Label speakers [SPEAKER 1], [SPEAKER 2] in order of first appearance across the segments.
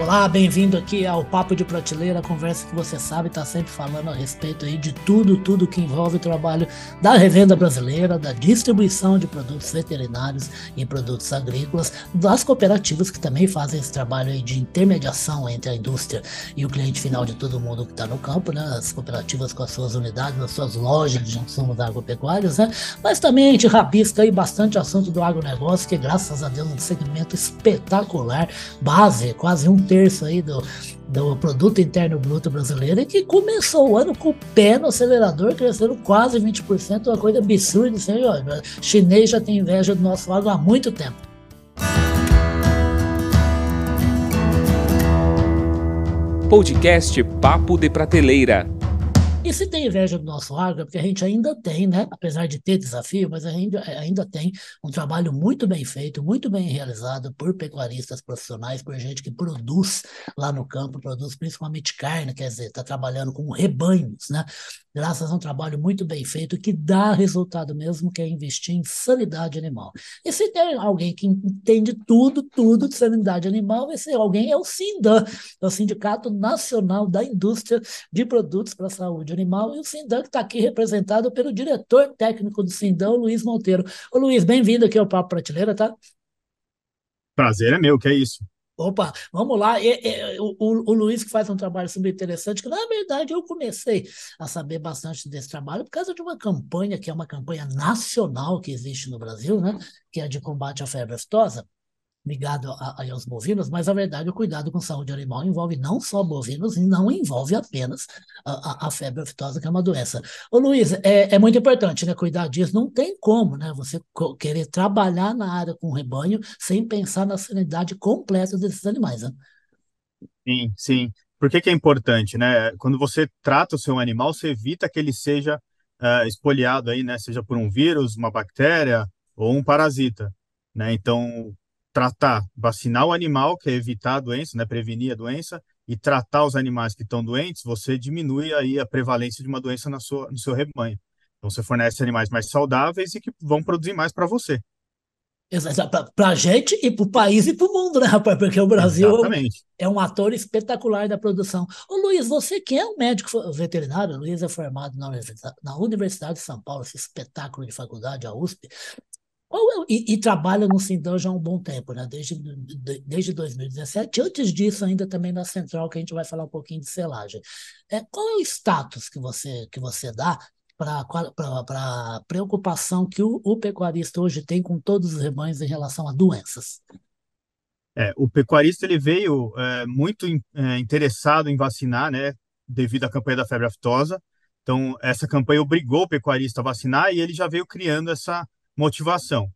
[SPEAKER 1] Olá, bem-vindo aqui ao Papo de Prateleira, a conversa que você sabe está sempre falando a respeito aí de tudo, tudo que envolve o trabalho da revenda brasileira, da distribuição de produtos veterinários e produtos agrícolas, das cooperativas que também fazem esse trabalho aí de intermediação entre a indústria e o cliente final de todo mundo que está no campo, né? As cooperativas com as suas unidades, as suas lojas de insumos agropecuários, né? Mas também a gente rabisca aí bastante assunto do agronegócio, que graças a Deus é um segmento espetacular, base, quase um terço aí do, do produto interno bruto brasileiro e que começou o ano com o pé no acelerador, crescendo quase 20%, uma coisa absurda. Assim, ó, chinês já tem inveja do nosso lado há muito tempo.
[SPEAKER 2] Podcast Papo de Prateleira.
[SPEAKER 1] E se tem inveja do nosso agro, porque a gente ainda tem, né? Apesar de ter desafio, mas a gente ainda tem um trabalho muito bem feito, muito bem realizado por pecuaristas profissionais, por gente que produz lá no campo, produz principalmente carne, quer dizer, está trabalhando com rebanhos, né? Graças a um trabalho muito bem feito que dá resultado mesmo, que é investir em sanidade animal. E se tem alguém que entende tudo, tudo de sanidade animal, esse alguém é o SINDAN, é o Sindicato Nacional da Indústria de Produtos para a Saúde Animal, e o Sindan que está aqui representado pelo diretor técnico do Sindão, Luiz Monteiro. Ô Luiz, bem-vindo aqui ao Papo Prateleira, tá?
[SPEAKER 3] Prazer é meu, que é isso.
[SPEAKER 1] Opa, vamos lá. E, e, o, o, Luiz que faz um trabalho super interessante, que na verdade eu comecei a saber bastante desse trabalho por causa de uma campanha, que é uma campanha nacional que existe no Brasil, né? Que é de combate à febre aftosa ligado a, a, aos bovinos, mas a verdade o cuidado com saúde animal envolve não só bovinos e não envolve apenas a, a, a febre aftosa, que é uma doença. Ô Luiz, é, é, muito importante, né, cuidar disso, não tem como, né, você querer trabalhar na área com rebanho sem pensar na sanidade completa desses animais, né?
[SPEAKER 3] Sim, sim. Por que que é importante, né? Quando você trata o seu animal, você evita que ele seja uh, espoliado aí, né, seja por um vírus, uma bactéria ou um parasita, né? Então, tratar, vacinar o animal, que é evitar a doença, né, prevenir a doença, e tratar os animais que estão doentes, você diminui aí a prevalência de uma doença na sua, no seu rebanho. Então, você fornece animais mais saudáveis e que vão produzir mais para você.
[SPEAKER 1] Para a gente e para o país e para o mundo, né, rapaz? Porque o Brasil Exatamente. é um ator espetacular da produção. Ô Luiz, você que é um médico veterinário, o Luiz é formado na Universidade, na Universidade de São Paulo, esse espetáculo de faculdade, a USP. E, e, trabalha no Sindão já há um bom tempo, né? desde, desde 2017. Antes disso, ainda também na Central, que a gente vai falar um pouquinho de selagem. É, qual é o status que você, que você dá para a preocupação que o, o, pecuarista hoje tem com todos os rebanhos em relação a doenças?
[SPEAKER 3] É, o pecuarista ele veio é, muito é, interessado em vacinar, né, devido à campanha da febre aftosa. Então, essa campanha obrigou o pecuarista a vacinar e ele já veio criando essa motivação.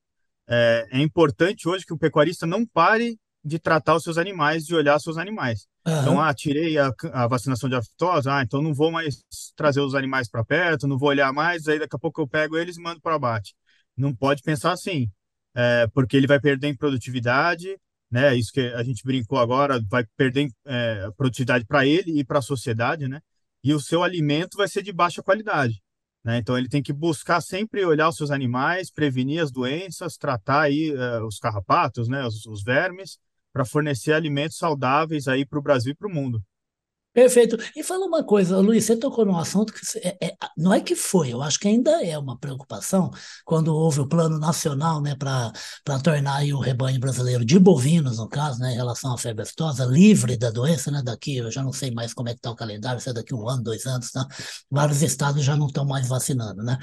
[SPEAKER 3] É, é, importante hoje que o pecuarista não pare de tratar os seus animais, de olhar seus animais. Uhum. Então, ah, tirei a, a, vacinação de aftosa, ah, então não vou mais trazer os animais para perto, não vou olhar mais, aí daqui a pouco eu pego eles e mando para abate. Não pode pensar assim, é, porque ele vai perder em produtividade, né? Isso que a gente brincou agora, vai perder é, produtividade para ele e para a sociedade, né? E o seu alimento vai ser de baixa qualidade. Né? Então ele tem que buscar sempre olhar os seus animais, prevenir as doenças, tratar aí uh, os carrapatos, né, os, os vermes, para fornecer alimentos saudáveis aí para o Brasil e para o mundo.
[SPEAKER 1] Perfeito. E fala uma coisa, Luiz, você tocou num assunto que é, é, não é que foi, eu acho que ainda é uma preocupação quando houve o plano nacional né, para tornar o rebanho brasileiro de bovinos, no caso, né, em relação à febre aftosa, livre da doença, né, daqui, eu já não sei mais como é que está o calendário, se é daqui um ano, dois anos, né, vários estados já não estão mais vacinando, né,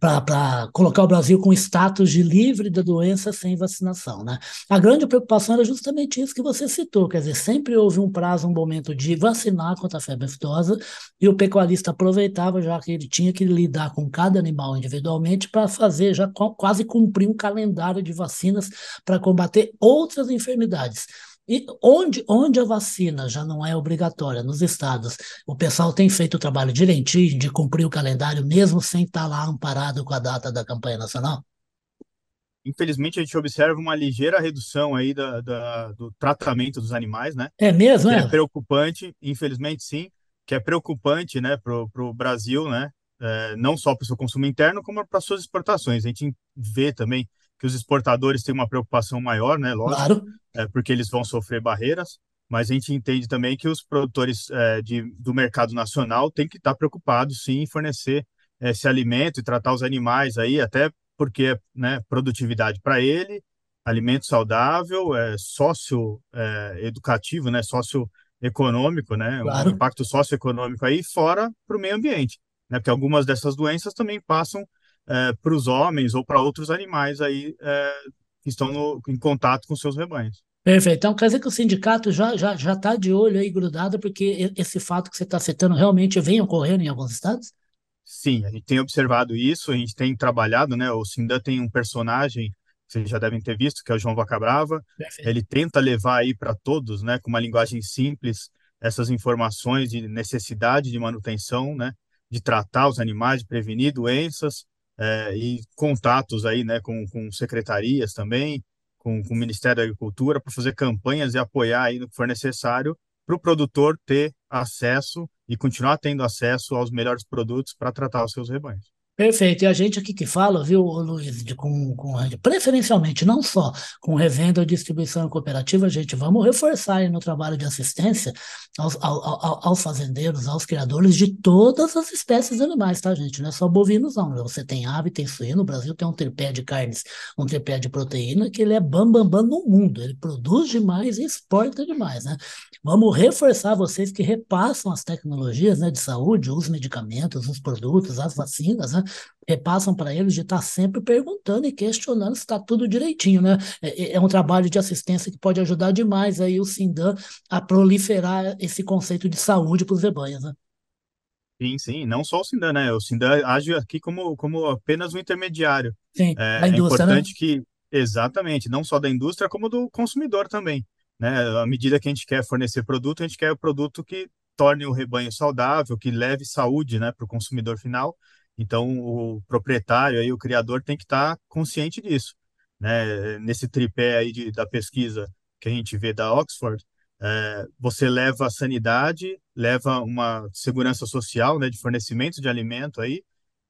[SPEAKER 1] para colocar o Brasil com status de livre da doença sem vacinação. Né. A grande preocupação era justamente isso que você citou, quer dizer, sempre houve um prazo, um momento de vacinar contra a febre aftosa, e o pecuarista aproveitava, já que ele tinha que lidar com cada animal individualmente, para fazer, já quase cumprir um calendário de vacinas para combater outras enfermidades. E onde, onde a vacina já não é obrigatória, nos estados, o pessoal tem feito o trabalho direitinho de cumprir o calendário, mesmo sem estar lá amparado com a data da campanha nacional?
[SPEAKER 3] Infelizmente a gente observa uma ligeira redução aí da, da, do tratamento dos animais, né?
[SPEAKER 1] É mesmo,
[SPEAKER 3] é? é? preocupante, infelizmente sim, que é preocupante, né, para o Brasil, né? É, não só para o seu consumo interno, como para suas exportações. A gente vê também que os exportadores têm uma preocupação maior, né? Lógico, claro. É, porque eles vão sofrer barreiras, mas a gente entende também que os produtores é, de, do mercado nacional têm que estar preocupados, sim, em fornecer esse alimento e tratar os animais aí, até porque né, produtividade para ele, alimento saudável, é, sócio é, educativo, né, socioeconômico, né,
[SPEAKER 1] Claro.
[SPEAKER 3] um impacto socioeconômico aí, fora para o meio ambiente, né, porque algumas dessas doenças também passam é, para os homens ou para outros animais aí é, que estão no, em contato com seus rebanhos.
[SPEAKER 1] Perfeito. Então, quer dizer que o sindicato já já já está de olho aí, grudado, porque esse fato que você está citando realmente vem ocorrendo em alguns estados?
[SPEAKER 3] Sim, a gente tem observado isso, a gente tem trabalhado, né? O Sindan tem um personagem, vocês já devem ter visto, que é o João Vacabrava.
[SPEAKER 1] Perfeito.
[SPEAKER 3] Ele tenta levar aí para todos, né, com uma linguagem simples, essas informações de necessidade de manutenção, né, de tratar os animais, de prevenir doenças, eh, e contatos aí, né, com, com secretarias também, com, com o Ministério da Agricultura, para fazer campanhas e apoiar aí no que for necessário para o produtor ter acesso e continuar tendo acesso aos melhores produtos para tratar os seus rebanhos.
[SPEAKER 1] Perfeito. E a gente aqui que fala, viu, Luiz, de, com, com, preferencialmente, não só com revenda ou distribuição cooperativa, gente, vamos reforçar aí no trabalho de assistência aos, ao- ao- aos fazendeiros, aos criadores de todas as espécies animais, tá, gente? Não é só bovinos, não. Você tem ave, tem suíno, o Brasil tem um tripé de carnes, um tripé de proteína, que ele é bam, bam, bam no mundo. Ele produz demais e exporta demais, né? Vamos reforçar vocês que repassam as tecnologias, né, de saúde, os medicamentos, os produtos, as vacinas, né? Repassam para eles de estar sempre perguntando e questionando se está tudo direitinho, né? É, é- é um trabalho de assistência que pode ajudar demais aí o Sindan a proliferar esse conceito de saúde para os rebanhos, né?
[SPEAKER 3] Sim, sim, não só o Sindan, né? O Sindan age aqui como, como apenas um intermediário.
[SPEAKER 1] Sim,
[SPEAKER 3] É, é
[SPEAKER 1] né?
[SPEAKER 3] importante que, exatamente, não só da indústria, como do consumidor também, né? À medida que a gente quer fornecer produto, a gente quer o produto que torne o rebanho saudável, que leve saúde, né, para o consumidor final. Então, o proprietário aí, o criador tem que estar consciente disso, né? Nesse tripé aí de, da pesquisa que a gente vê da Oxford, é, você leva a sanidade, leva uma segurança social, né, de fornecimento de alimento aí,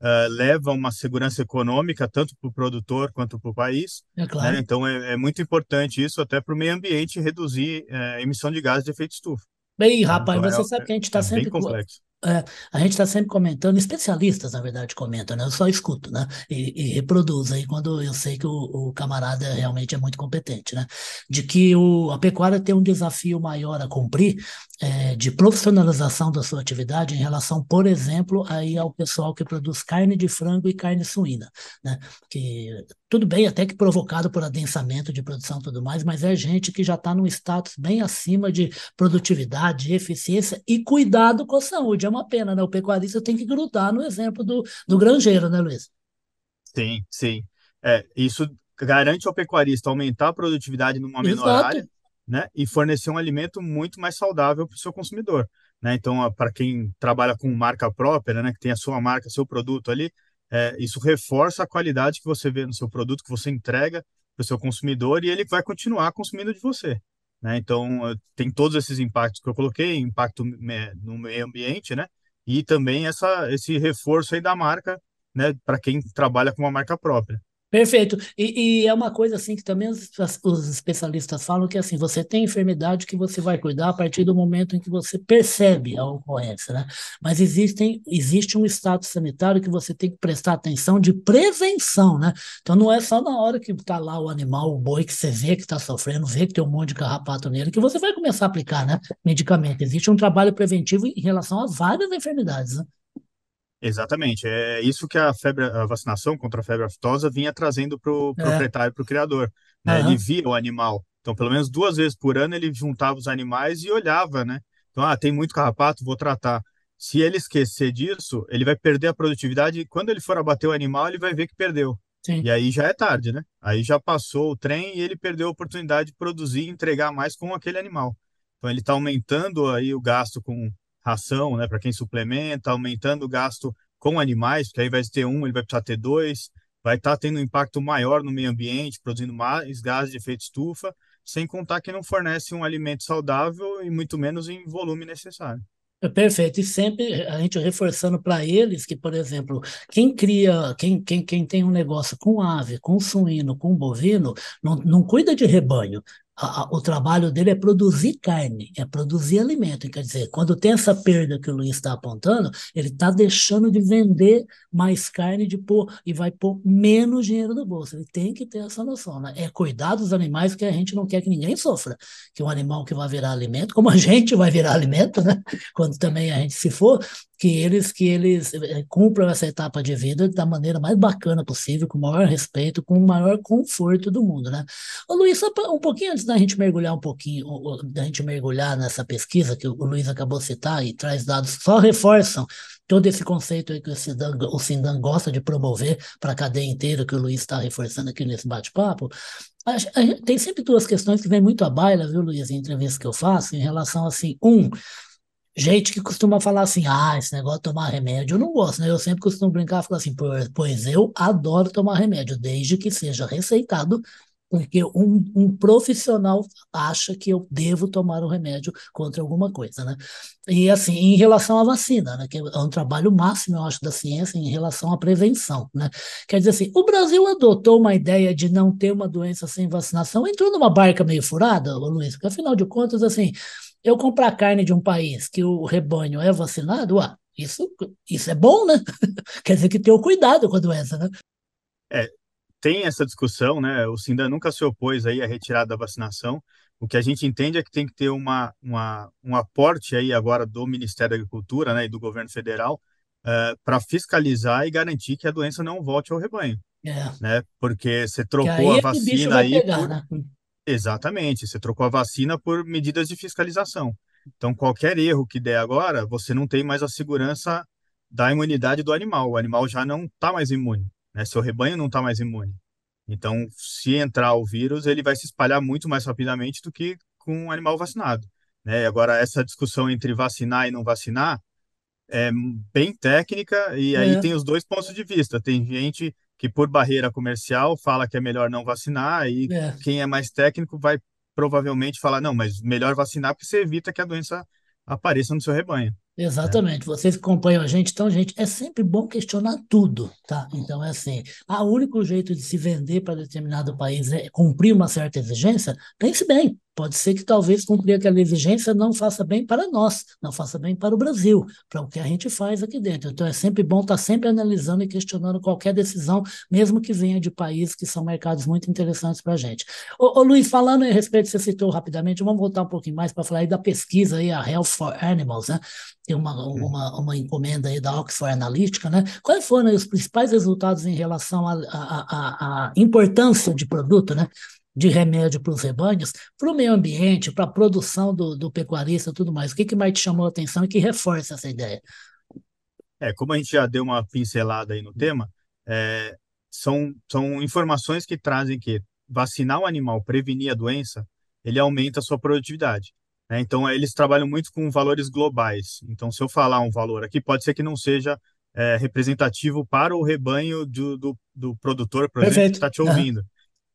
[SPEAKER 3] eh, leva uma segurança econômica tanto para o produtor quanto para o país,
[SPEAKER 1] É
[SPEAKER 3] né?
[SPEAKER 1] claro.
[SPEAKER 3] Então é, é muito importante isso até para o meio ambiente reduzir eh, a emissão de gases de efeito estufa,
[SPEAKER 1] Bem,
[SPEAKER 3] né?
[SPEAKER 1] rapaz,
[SPEAKER 3] Então
[SPEAKER 1] você sabe
[SPEAKER 3] é,
[SPEAKER 1] que a gente
[SPEAKER 3] é,
[SPEAKER 1] está
[SPEAKER 3] é bem
[SPEAKER 1] sempre co-
[SPEAKER 3] complexo.
[SPEAKER 1] É, a gente está sempre comentando, especialistas, na verdade, comentam, né? Eu só escuto, né? E, e reproduzo aí quando eu sei que o, o camarada realmente é muito competente, né? De que o, a pecuária tem um desafio maior a cumprir, é, de profissionalização da sua atividade em relação, por exemplo, aí ao pessoal que produz carne de frango e carne suína, né? Que tudo bem, até que provocado por adensamento de produção e tudo mais, mas é gente que já está num status bem acima de produtividade, eficiência e cuidado com a saúde. É uma pena, né? O pecuarista tem que grudar no exemplo do, do granjeiro, né, Luiz?
[SPEAKER 3] Sim, sim. É, isso garante ao pecuarista aumentar a produtividade numa menor
[SPEAKER 1] Exato.
[SPEAKER 3] área, né? E fornecer um alimento muito mais saudável para o seu consumidor, né? Então, para quem trabalha com marca própria, né? Que tem a sua marca, seu produto ali, é, isso reforça a qualidade que você vê no seu produto, que você entrega para o seu consumidor e ele vai continuar consumindo de você, né? Então, tem todos esses impactos que eu coloquei, impacto no meio ambiente, né? E também essa, esse reforço aí da marca, né? Para quem trabalha com uma marca própria.
[SPEAKER 1] Perfeito. E, e é uma coisa assim que também os, os especialistas falam que assim, você tem enfermidade que você vai cuidar a partir do momento em que você percebe a ocorrência, né? Mas existem, existe um estado sanitário que você tem que prestar atenção de prevenção, né? Então não é só na hora que está lá o animal, o boi, que você vê que está sofrendo, vê que tem um monte de carrapato nele, que você vai começar a aplicar, né? Medicamento. Existe um trabalho preventivo em relação a várias enfermidades, né?
[SPEAKER 3] Exatamente. É isso que a febre, a vacinação contra a febre aftosa vinha trazendo para o
[SPEAKER 1] É.
[SPEAKER 3] proprietário, para o criador, né? Ele
[SPEAKER 1] Aham.
[SPEAKER 3] via o animal. Então, pelo menos duas vezes por ano ele juntava os animais e olhava, né? Então, ah, tem muito carrapato, vou tratar. Se ele esquecer disso, ele vai perder a produtividade e quando ele for abater o animal, ele vai ver que perdeu.
[SPEAKER 1] Sim.
[SPEAKER 3] E aí já é tarde, né? Aí já passou o trem e ele perdeu a oportunidade de produzir e entregar mais com aquele animal. Então ele está aumentando aí o gasto com ração, né? Para quem suplementa, aumentando o gasto com animais, porque aí vai ter um, ele vai precisar ter dois, vai estar tendo um impacto maior no meio ambiente, produzindo mais gases de efeito estufa, sem contar que não fornece um alimento saudável e muito menos em volume necessário.
[SPEAKER 1] É Perfeito, e sempre a gente reforçando para eles que, por exemplo, quem cria, quem, quem, quem tem um negócio com ave, com suíno, com bovino, não, não cuida de rebanho, a, a, o trabalho dele é produzir carne, é produzir alimento. Quer dizer, quando tem essa perda que o Luiz está apontando, ele está deixando de vender mais carne de pôr, e vai pôr menos dinheiro no bolso. Ele tem que ter essa noção. Né? É cuidar dos animais que a gente não quer que ninguém sofra. Que um animal que vai virar alimento, como a gente vai virar alimento, né? quando também a gente se for, que eles que eles eh, cumpram essa etapa de vida da maneira mais bacana possível, com o maior respeito, com o maior conforto do mundo, né? Ô, Luiz, só um pouquinho antes da gente mergulhar um pouquinho, da gente mergulhar nessa pesquisa que o Luiz acabou de citar e traz dados só reforçam todo esse conceito aí que o Sindan, o Sindan gosta de promover para a cadeia inteira, que o Luiz está reforçando aqui nesse bate-papo, tem sempre duas questões que vêm muito à baila, viu, Luiz, em entrevistas que eu faço, em relação assim, um, gente que costuma falar assim, ah, esse negócio de tomar remédio eu não gosto, né? Eu sempre costumo brincar e falar assim, pois eu adoro tomar remédio, desde que seja receitado, porque um, um profissional acha que eu devo tomar um remédio contra alguma coisa, né? E assim, em relação à vacina, né? Que é um trabalho máximo, eu acho, da ciência em relação à prevenção, né? Quer dizer assim, o Brasil adotou uma ideia de não ter uma doença sem vacinação, entrou numa barca meio furada, Luiz, porque afinal de contas, assim, eu comprar carne de um país que o rebanho é vacinado, ué, isso, isso é bom, né? Quer dizer que tem o cuidado com a doença, né?
[SPEAKER 3] É, tem essa discussão, né? O Sindan nunca se opôs aí à retirada da vacinação. O que a gente entende é que tem que ter uma, uma um aporte aí agora do Ministério da Agricultura, né, e do governo federal uh, eh, para fiscalizar e garantir que a doença não volte ao rebanho,
[SPEAKER 1] é.
[SPEAKER 3] né? Porque você trocou a é vacina aí
[SPEAKER 1] pegar, por... né?
[SPEAKER 3] Exatamente, você trocou a vacina por medidas de fiscalização. Então, qualquer erro que der agora, você não tem mais a segurança da imunidade do animal. O animal já não está mais imune, né? Seu rebanho não está mais imune. Então, se entrar o vírus, ele vai se espalhar muito mais rapidamente do que com um animal vacinado. Né? Agora, essa discussão entre vacinar e não vacinar é bem técnica, e aí é. tem os dois pontos de vista. Tem gente que por barreira comercial fala que é melhor não vacinar e é. quem é mais técnico vai provavelmente falar não, mas melhor vacinar porque você evita que a doença apareça no seu rebanho.
[SPEAKER 1] Exatamente. Vocês que acompanham a gente, então, gente, é sempre bom questionar tudo, tá? Então, é assim, o único jeito de se vender para determinado país é cumprir uma certa exigência, pense bem, Pode ser que talvez cumprir aquela exigência não faça bem para nós, não faça bem para o Brasil, para o que a gente faz aqui dentro. Então é sempre bom estar sempre analisando e questionando qualquer decisão, mesmo que venha de países que são mercados muito interessantes para a gente. Ô, ô, Luiz, falando a respeito, você citou rapidamente, vamos voltar um pouquinho mais para falar aí da pesquisa aí, a Health for Animals, né? Tem uma, uma, uma encomenda aí da Oxford Analytica, né? Quais foram os principais resultados em relação à importância de produto, né? de remédio para os rebanhos, para o meio ambiente, para a produção do, do pecuarista e tudo mais. O que, que mais te chamou a atenção e que reforça essa ideia?
[SPEAKER 3] É, como a gente já deu uma pincelada aí no tema, é, são, são informações que trazem que vacinar o animal, prevenir a doença, ele aumenta a sua produtividade. Né? Então, eles trabalham muito com valores globais. Então, se eu falar um valor aqui, pode ser que não seja é, representativo para o rebanho do, do, do produtor, por exemplo, que está te ouvindo. Uhum.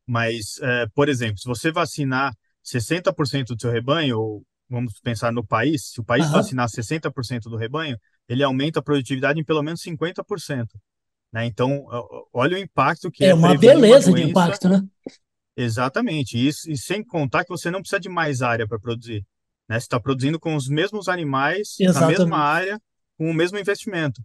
[SPEAKER 3] Mas, é, por exemplo, se você vacinar 60% do seu rebanho, ou vamos pensar no país, se o país uhum. vacinar 60% do rebanho, ele aumenta a produtividade em pelo menos 50%. Né? Então, olha o impacto que é.
[SPEAKER 1] É uma beleza uma de impacto, né?
[SPEAKER 3] Exatamente. Isso, e sem contar que você não precisa de mais área para produzir. Né? Você está produzindo com os mesmos animais, Exatamente. na mesma área, com o mesmo investimento.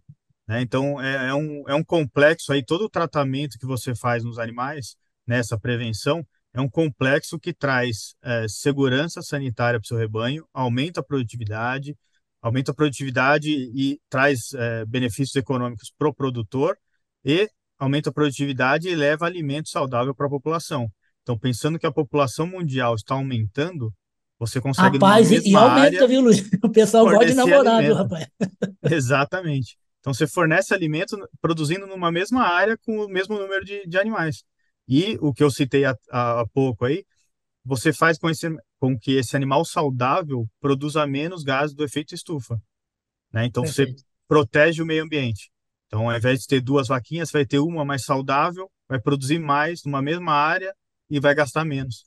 [SPEAKER 3] Né? Então, é, é, um, é um complexo aí, todo o tratamento que você faz nos animais nessa prevenção é um complexo que traz é, segurança sanitária para o seu rebanho, aumenta a produtividade, aumenta a produtividade e traz é, benefícios econômicos para o produtor e aumenta a produtividade e leva alimento saudável para a população. Então, pensando que a população mundial está aumentando, você consegue.
[SPEAKER 1] Rapaz, e aumenta, área, viu, Luiz? O pessoal gosta de namorar, viu, rapaz?
[SPEAKER 3] Exatamente. Então, você fornece alimento produzindo numa mesma área com o mesmo número de, de animais. E o que eu citei há, há pouco aí, você faz com, esse, com que esse animal saudável produza menos gases do efeito estufa. Né? Então, Perfeito. você protege o meio ambiente. Então, ao invés de ter duas vaquinhas, vai ter uma mais saudável, vai produzir mais numa mesma área e vai gastar menos.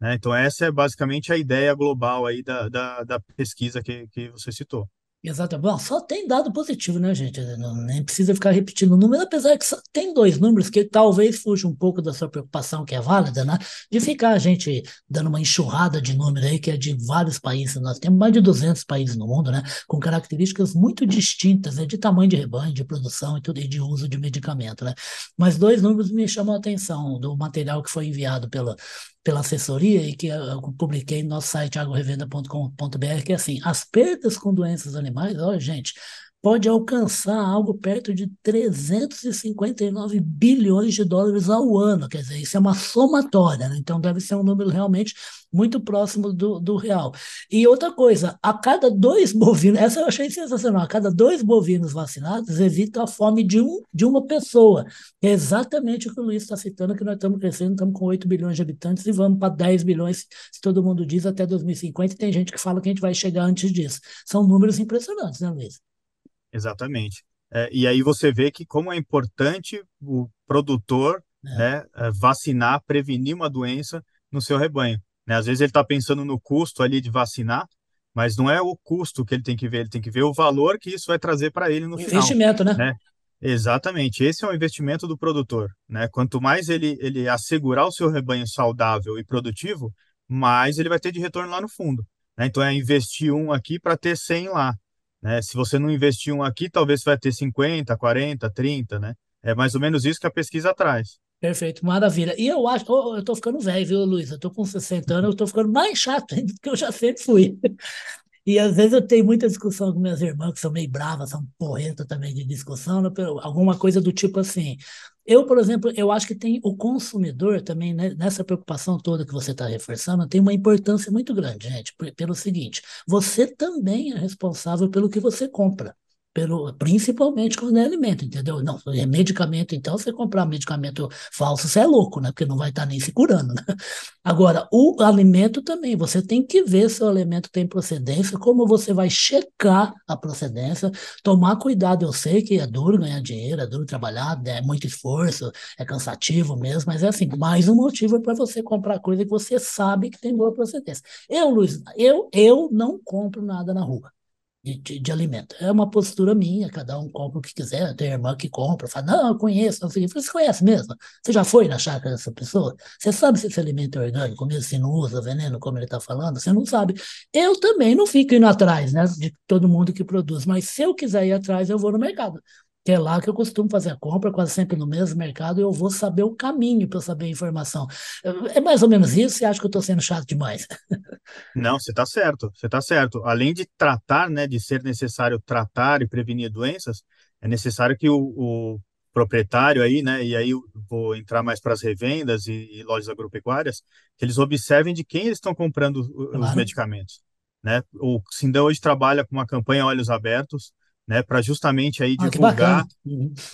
[SPEAKER 3] Né? Então, essa é basicamente a ideia global aí da, da, da pesquisa que, que você citou.
[SPEAKER 1] Exato. Bom, só tem dado positivo, né, gente? Não, nem precisa ficar repetindo o número, apesar que só tem dois números que talvez fujam um pouco da sua preocupação, que é válida, né? De ficar a gente dando uma enxurrada de número aí, que é de vários países. Nós temos mais de 200 países no mundo, né? Com características muito distintas, né? De tamanho de rebanho, de produção e tudo, e de uso de medicamento, né? Mas dois números me chamam a atenção do material que foi enviado pela, pela assessoria e que eu publiquei no nosso site agrorevenda.com.br, que é assim, as perdas com doenças animais, olha, gente, pode alcançar algo perto de 359 bilhões de dólares ao ano. Quer dizer, isso é uma somatória, né? então deve ser um número realmente muito próximo do, do real. E outra coisa, a cada dois bovinos, essa eu achei sensacional, a cada dois bovinos vacinados evita a fome de, um, de uma pessoa. É exatamente o que o Luiz está citando, que nós estamos crescendo, estamos com 8 bilhões de habitantes e vamos para 10 bilhões, se todo mundo diz, até 2050, e tem gente que fala que a gente vai chegar antes disso. São números impressionantes, né, Luiz?
[SPEAKER 3] Exatamente. É, e aí você vê que como é importante o produtor é. né, é, vacinar, prevenir uma doença no seu rebanho. Né? Às vezes ele está pensando no custo ali de vacinar, mas não é o custo que ele tem que ver, ele tem que ver o valor que isso vai trazer para ele no o final.
[SPEAKER 1] Investimento, né?
[SPEAKER 3] né? Exatamente, esse é o investimento do produtor. Né? Quanto mais ele, ele assegurar o seu rebanho saudável e produtivo, mais ele vai ter de retorno lá no fundo. Né? Então é investir um aqui para ter 100 lá. Né? Se você não investir um aqui, talvez você vai ter 50, 40, 30, né? É mais ou menos isso que a pesquisa traz.
[SPEAKER 1] Perfeito, maravilha. E eu acho, oh, eu tô ficando velho, viu, Luiz? Eu tô com 60 anos, eu tô ficando mais chato ainda do que eu já sempre fui. E às vezes eu tenho muita discussão com minhas irmãs, que são meio bravas, são porrentas também de discussão, né? alguma coisa do tipo assim. Eu, por exemplo, eu acho que tem o consumidor também, né, nessa preocupação toda que você está reforçando, tem uma importância muito grande, gente, pelo seguinte: você também é responsável pelo que você compra pelo, principalmente quando é alimento, entendeu? Não, é medicamento, então, você comprar medicamento falso, você é louco, né? Porque não vai estar nem se curando, né? Agora, o alimento também, você tem que ver se o alimento tem procedência, como você vai checar a procedência, tomar cuidado, eu sei que é duro ganhar dinheiro, é duro trabalhar, é muito esforço, é cansativo mesmo, mas é assim, mais um motivo para você comprar coisa que você sabe que tem boa procedência. Eu, Luiz, eu, eu não compro nada na rua de, de, de, alimento. É uma postura minha, cada um compra o que quiser. Tem irmã que compra, fala, não, eu conheço, não sei o que. Você conhece mesmo? Você já foi na chácara dessa pessoa? Você sabe se esse alimento é orgânico, mesmo se não usa veneno, como ele está falando? Você não sabe. Eu também não fico indo atrás né, de todo mundo que produz, mas se eu quiser ir atrás, eu vou no mercado que é lá que eu costumo fazer a compra, quase sempre no mesmo mercado, e eu vou saber o caminho para saber a informação. É mais ou menos isso, você acha que eu estou sendo chato demais?
[SPEAKER 3] Não, você está certo, você está certo. Além de tratar, né, de ser necessário tratar e prevenir doenças, é necessário que o, o proprietário aí, né, e aí eu vou entrar mais para as revendas e, e, lojas agropecuárias, que eles observem de quem eles estão comprando os claro. medicamentos. Né? O Sindão hoje trabalha com uma campanha Olhos Abertos, né, para justamente aí ah, divulgar,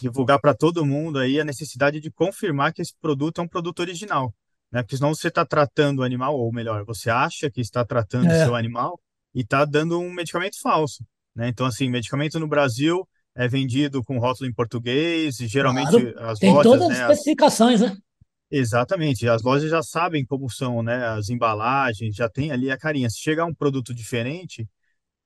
[SPEAKER 3] divulgar para todo mundo aí a necessidade de confirmar que esse produto é um produto original, né? Porque senão você está tratando o animal, ou melhor, você acha que está tratando o é. seu animal e está dando um medicamento falso, né? Então assim, medicamento no Brasil é vendido com rótulo em português e geralmente claro, as
[SPEAKER 1] tem
[SPEAKER 3] lojas,
[SPEAKER 1] todas as né, especificações, as... né?
[SPEAKER 3] Exatamente, as lojas já sabem como são, né, as embalagens, já tem ali a carinha. Se chegar um produto diferente,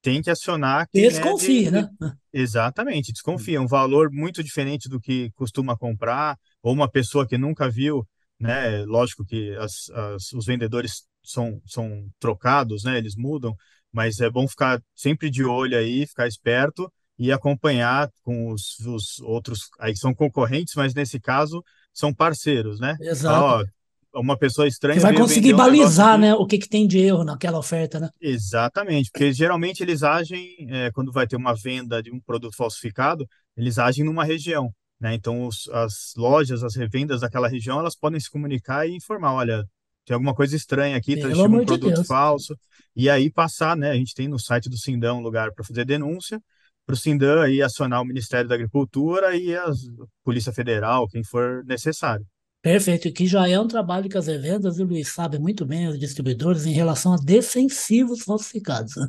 [SPEAKER 3] tem que acionar
[SPEAKER 1] quem desconfia, é de,
[SPEAKER 3] né? Exatamente, desconfia. Um valor muito diferente do que costuma comprar, ou uma pessoa que nunca viu, né? Lógico que as, as, os vendedores são, são trocados, né? Eles mudam, mas é bom ficar sempre de olho aí, ficar esperto e acompanhar com os, os outros, aí são concorrentes, mas nesse caso são parceiros, né?
[SPEAKER 1] Exato.
[SPEAKER 3] Ó, uma pessoa estranha.
[SPEAKER 1] Que vai conseguir balizar, um né, o que, que tem de erro naquela oferta, né?
[SPEAKER 3] Exatamente, porque geralmente eles agem, é, quando vai ter uma venda de um produto falsificado, eles agem numa região, né? Então, os, as lojas, as revendas daquela região, elas podem se comunicar e informar, olha, tem alguma coisa estranha aqui, está um produto falso, e aí passar, né? A gente tem no site do Sindão um lugar para fazer denúncia, para o Sindão aí acionar o Ministério da Agricultura e a Polícia Federal, quem for necessário.
[SPEAKER 1] Perfeito, que já é um trabalho que as revendas, e o Luiz sabe muito bem, os distribuidores, em relação a defensivos falsificados. Né?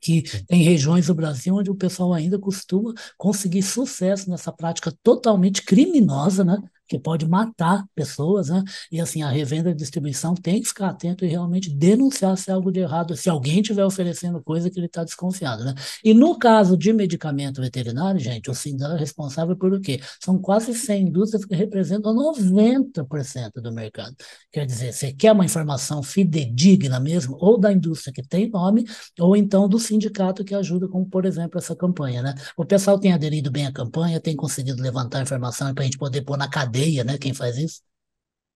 [SPEAKER 1] Que tem regiões do Brasil onde o pessoal ainda costuma conseguir sucesso nessa prática totalmente criminosa, né? Que pode matar pessoas, né? E assim, a revenda e distribuição tem que ficar atento e realmente denunciar se é algo de errado, se alguém estiver oferecendo coisa que ele está desconfiado, né? E no caso de medicamento veterinário, gente, o Sindan é responsável por o quê? São quase 100 indústrias que representam 90% do mercado. Quer dizer, você quer uma informação fidedigna mesmo, ou da indústria que tem nome, ou então do sindicato que ajuda, como por exemplo essa campanha, né? O pessoal tem aderido bem à campanha, tem conseguido levantar informação para a gente poder pôr na cadeia, né? Quem faz isso?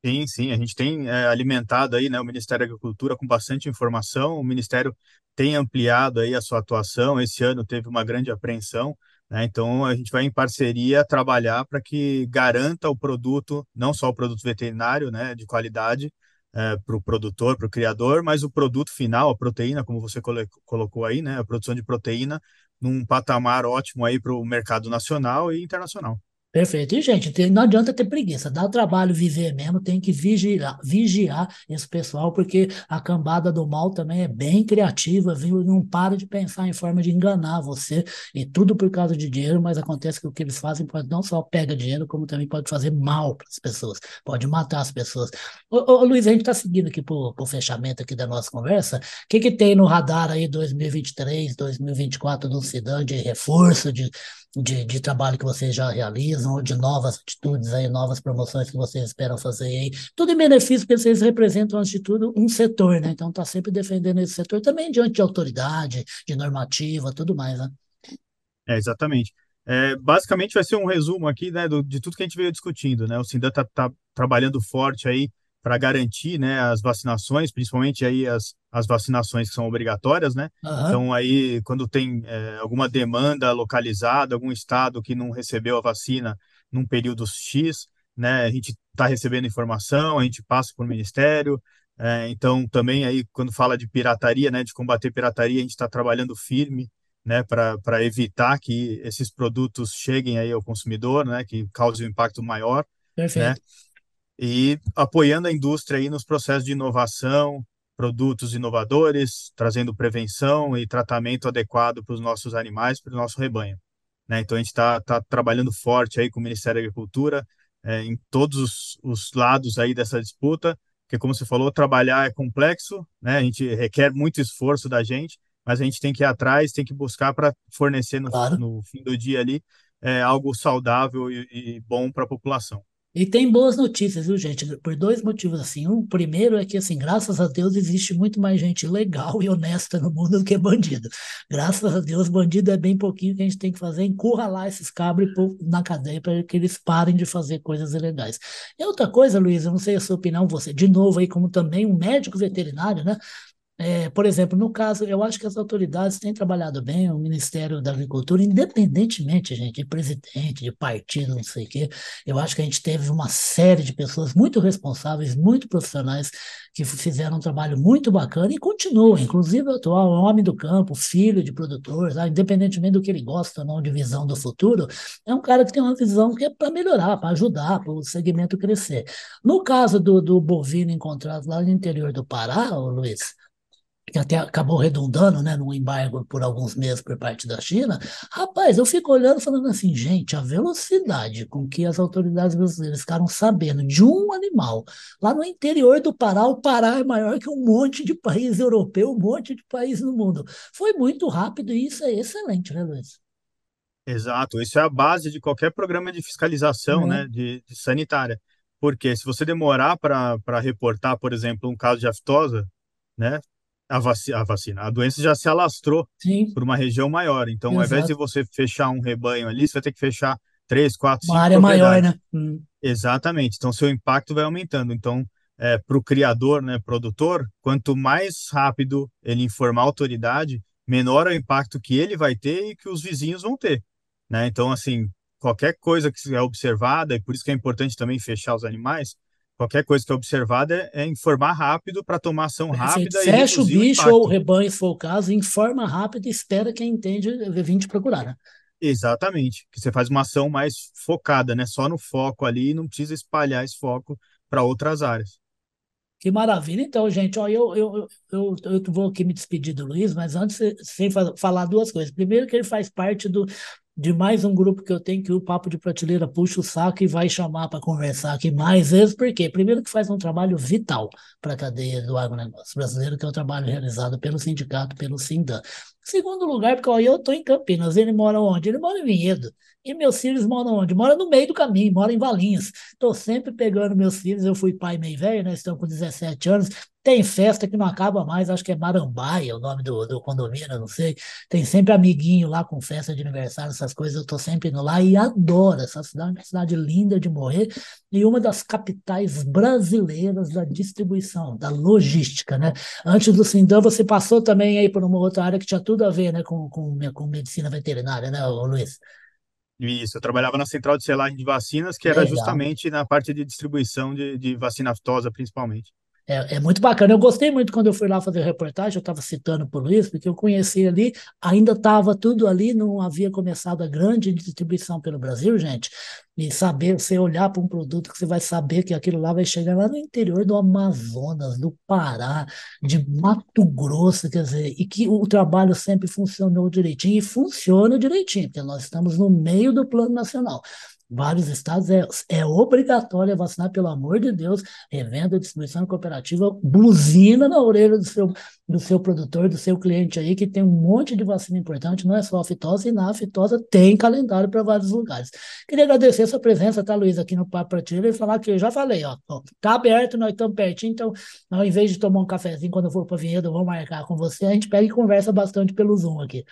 [SPEAKER 3] Sim, sim, a gente tem é, alimentado aí, né, o Ministério da Agricultura com bastante informação, o Ministério tem ampliado aí a sua atuação, esse ano teve uma grande apreensão, né, então a gente vai em parceria trabalhar para que garanta o produto, não só o produto veterinário, né, de qualidade, é, para o produtor, para o criador, mas o produto final, a proteína, como você colocou aí, né, a produção de proteína, num patamar ótimo aí para o mercado nacional e internacional.
[SPEAKER 1] Perfeito. E, gente, tem, não adianta ter preguiça, dá trabalho viver mesmo, tem que vigiar, vigiar esse pessoal, porque a cambada do mal também é bem criativa, viu? Não para de pensar em forma de enganar você, e tudo por causa de dinheiro, mas acontece que o que eles fazem pode não só pega dinheiro, como também pode fazer mal para as pessoas, pode matar as pessoas. Ô, ô Luiz, a gente está seguindo aqui para o fechamento aqui da nossa conversa. O que, que tem no radar aí 2023, 2024 do Cidã de reforço, de de, de trabalho que vocês já realizam, ou de novas atitudes aí, novas promoções que vocês esperam fazer aí. Tudo em benefício, porque vocês representam, antes de tudo, um setor, né? Então, está sempre defendendo esse setor também diante de autoridade, de normativa, tudo mais, né?
[SPEAKER 3] É, exatamente. É, basicamente, vai ser um resumo aqui, né, do, de tudo que a gente veio discutindo, né? O Sindan está tá trabalhando forte aí para garantir né, as vacinações, principalmente aí as, as vacinações que são obrigatórias, né? Uhum. Então aí quando tem é, alguma demanda localizada, algum estado que não recebeu a vacina num período X, né? A gente está recebendo informação, a gente passa por ministério. É, então também aí quando fala de pirataria, né, de combater pirataria, a gente está trabalhando firme, né, para evitar que esses produtos cheguem aí ao consumidor, né, que causem um impacto maior, Perfeito. né? E apoiando a indústria aí nos processos de inovação, produtos inovadores, trazendo prevenção e tratamento adequado para os nossos animais, para o nosso rebanho. Né? Então a gente está tá trabalhando forte aí com o Ministério da Agricultura é, em todos os, os, lados aí dessa disputa, porque como você falou, trabalhar é complexo, né? A gente requer muito esforço da gente, mas a gente tem que ir atrás, tem que buscar para fornecer no, claro. no, fim do dia ali é, algo saudável e, e bom para a população.
[SPEAKER 1] E tem boas notícias, viu, gente? Por dois motivos, assim. Um, primeiro é que, assim, graças a Deus existe muito mais gente legal e honesta no mundo do que bandido. Graças a Deus, bandido é bem pouquinho que a gente tem que fazer, encurralar esses cabos na cadeia para que eles parem de fazer coisas ilegais. E outra coisa, Luiz, eu não sei a sua opinião, você, de novo aí, como também um médico veterinário, né? É, por exemplo, no caso, eu acho que as autoridades têm trabalhado bem, o Ministério da Agricultura, independentemente, gente, de presidente, de partido, não sei o quê, eu acho que a gente teve uma série de pessoas muito responsáveis, muito profissionais, que fizeram um trabalho muito bacana e continuam, inclusive o atual homem do campo, filho de produtor, sabe? independentemente do que ele gosta ou não de visão do futuro, é um cara que tem uma visão que é para melhorar, para ajudar, para o segmento crescer. No caso do, do bovino encontrado lá no interior do Pará, Luiz, que até acabou redundando, né, num embargo por alguns meses por parte da China, rapaz, eu fico olhando falando assim, gente, a velocidade com que as autoridades brasileiras ficaram sabendo de um animal lá no interior do Pará, o Pará é maior que um monte de país europeu, um monte de país no mundo. Foi muito rápido e isso é excelente, né, Luiz?
[SPEAKER 3] Exato, isso é a base de qualquer programa de fiscalização, uhum. né, de, de sanitária. Porque se você demorar para reportar, por exemplo, um caso de aftosa, né, a, vaci a vacina, a doença já se alastrou por uma região maior. Então, Exato. ao invés de você fechar um rebanho ali, você vai ter que fechar três, quatro,
[SPEAKER 1] uma área maior, né? Hum.
[SPEAKER 3] Exatamente. Então, seu impacto vai aumentando. Então, é, para o criador, né, produtor, quanto mais rápido ele informar a autoridade, menor é o impacto que ele vai ter e que os vizinhos vão ter. Né? Então, assim, qualquer coisa que é observada, e por isso que é importante também fechar os animais, qualquer coisa que é observada é, é informar rápido para tomar ação rápida.
[SPEAKER 1] Fecha o bicho o ou o rebanho, se for o caso, informa rápido e espera quem entende vir te procurar. Né?
[SPEAKER 3] Exatamente, que você faz uma ação mais focada, né? Só no foco ali, e não precisa espalhar esse foco para outras áreas.
[SPEAKER 1] Que maravilha. Então, gente, ó, eu, eu, eu, eu, vou aqui me despedir do Luiz, mas antes, sem falar duas coisas. Primeiro, que ele faz parte do, de mais um grupo que eu tenho que o Papo de Prateleira puxa o saco e vai chamar para conversar aqui mais vezes, porque primeiro que faz um trabalho vital para a cadeia do agronegócio brasileiro, que é o trabalho realizado pelo sindicato, pelo Sindan. Segundo lugar, porque ó, eu estou em Campinas, ele mora onde? Ele mora em Vinhedo. E meus filhos moram onde? Mora no meio do caminho, mora em Valinhos. Estou sempre pegando meus filhos, eu fui pai meio velho, né? Estão com 17 anos. Tem festa que não acaba mais, acho que é Marambaia, o nome do, do condomínio, não sei. Tem sempre amiguinho lá com festa de aniversário, essas coisas, eu estou sempre indo lá e adoro essa cidade, uma cidade linda de morrer e uma das capitais brasileiras da distribuição, da logística, né? Antes do Sindão, você passou também aí por uma outra área que tinha tudo a ver, né, com, com, com medicina veterinária, né, Luiz?
[SPEAKER 3] Isso, eu trabalhava na central de selagem de vacinas, que era Legal. justamente na parte de distribuição de, de vacina aftosa, principalmente.
[SPEAKER 1] É, é, muito bacana. Eu gostei muito quando eu fui lá fazer reportagem, eu estava citando por Luiz, porque eu conheci ali, ainda estava tudo ali, não havia começado a grande distribuição pelo Brasil, gente. E saber, você olhar para um produto que você vai saber que aquilo lá vai chegar lá no interior do Amazonas, do Pará, de Mato Grosso, quer dizer, e que o trabalho sempre funcionou direitinho, e funciona direitinho, porque nós estamos no meio do plano nacional vários estados é, é obrigatório vacinar, pelo amor de Deus, revenda, distribuição cooperativa, buzina na orelha do seu, do seu produtor, do seu cliente aí, que tem um monte de vacina importante, não é só a e na fitose tem calendário para vários lugares. Queria agradecer a sua presença, tá, Luiz, aqui no Papo Prateleira e falar que eu já falei, ó, ó tá aberto, nós estamos pertinho, então, ao invés de tomar um cafezinho quando eu for para Vinhedo, eu vou marcar com você, a gente pega e conversa bastante pelo Zoom aqui.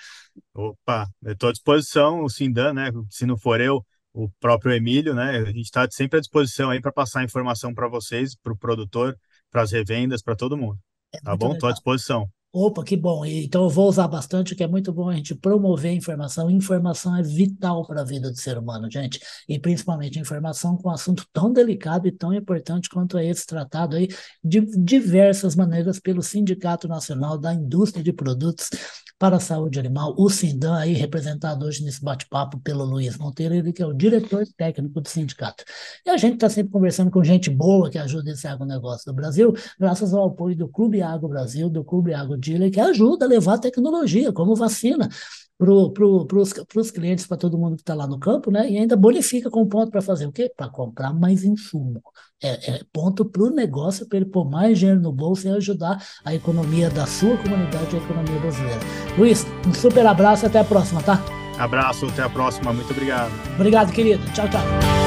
[SPEAKER 3] Opa, eu estou à disposição, o Sindan, né, se não for eu, o próprio Emílio, né? A gente está sempre à disposição aí para passar informação para vocês, para o produtor, para as revendas, para todo mundo. É tá bom? Estou à disposição.
[SPEAKER 1] Opa, que bom. Então eu vou usar bastante, que é muito bom a gente promover a informação. Informação é vital para a vida do ser humano, gente. E principalmente informação com um assunto tão delicado e tão importante quanto é esse tratado aí de diversas maneiras pelo Sindicato Nacional da Indústria de Produtos para a Saúde Animal, o Sindan, aí representado hoje nesse bate-papo pelo Luiz Monteiro, ele que é o diretor técnico do sindicato. E a gente está sempre conversando com gente boa que ajuda esse agronegócio do Brasil, graças ao apoio do Clube Agro Brasil, do Clube Agro Que ajuda a levar tecnologia, como vacina, para pro, os clientes, para todo mundo que está lá no campo, né? E ainda bonifica com ponto para fazer o quê? Para comprar mais insumo. É, é ponto para o negócio, para ele pôr mais dinheiro no bolso e ajudar a economia da sua comunidade e a economia brasileira. Luiz, um super abraço e até a próxima, tá?
[SPEAKER 3] Abraço, até a próxima. Muito obrigado.
[SPEAKER 1] Obrigado, querido. Tchau, tchau.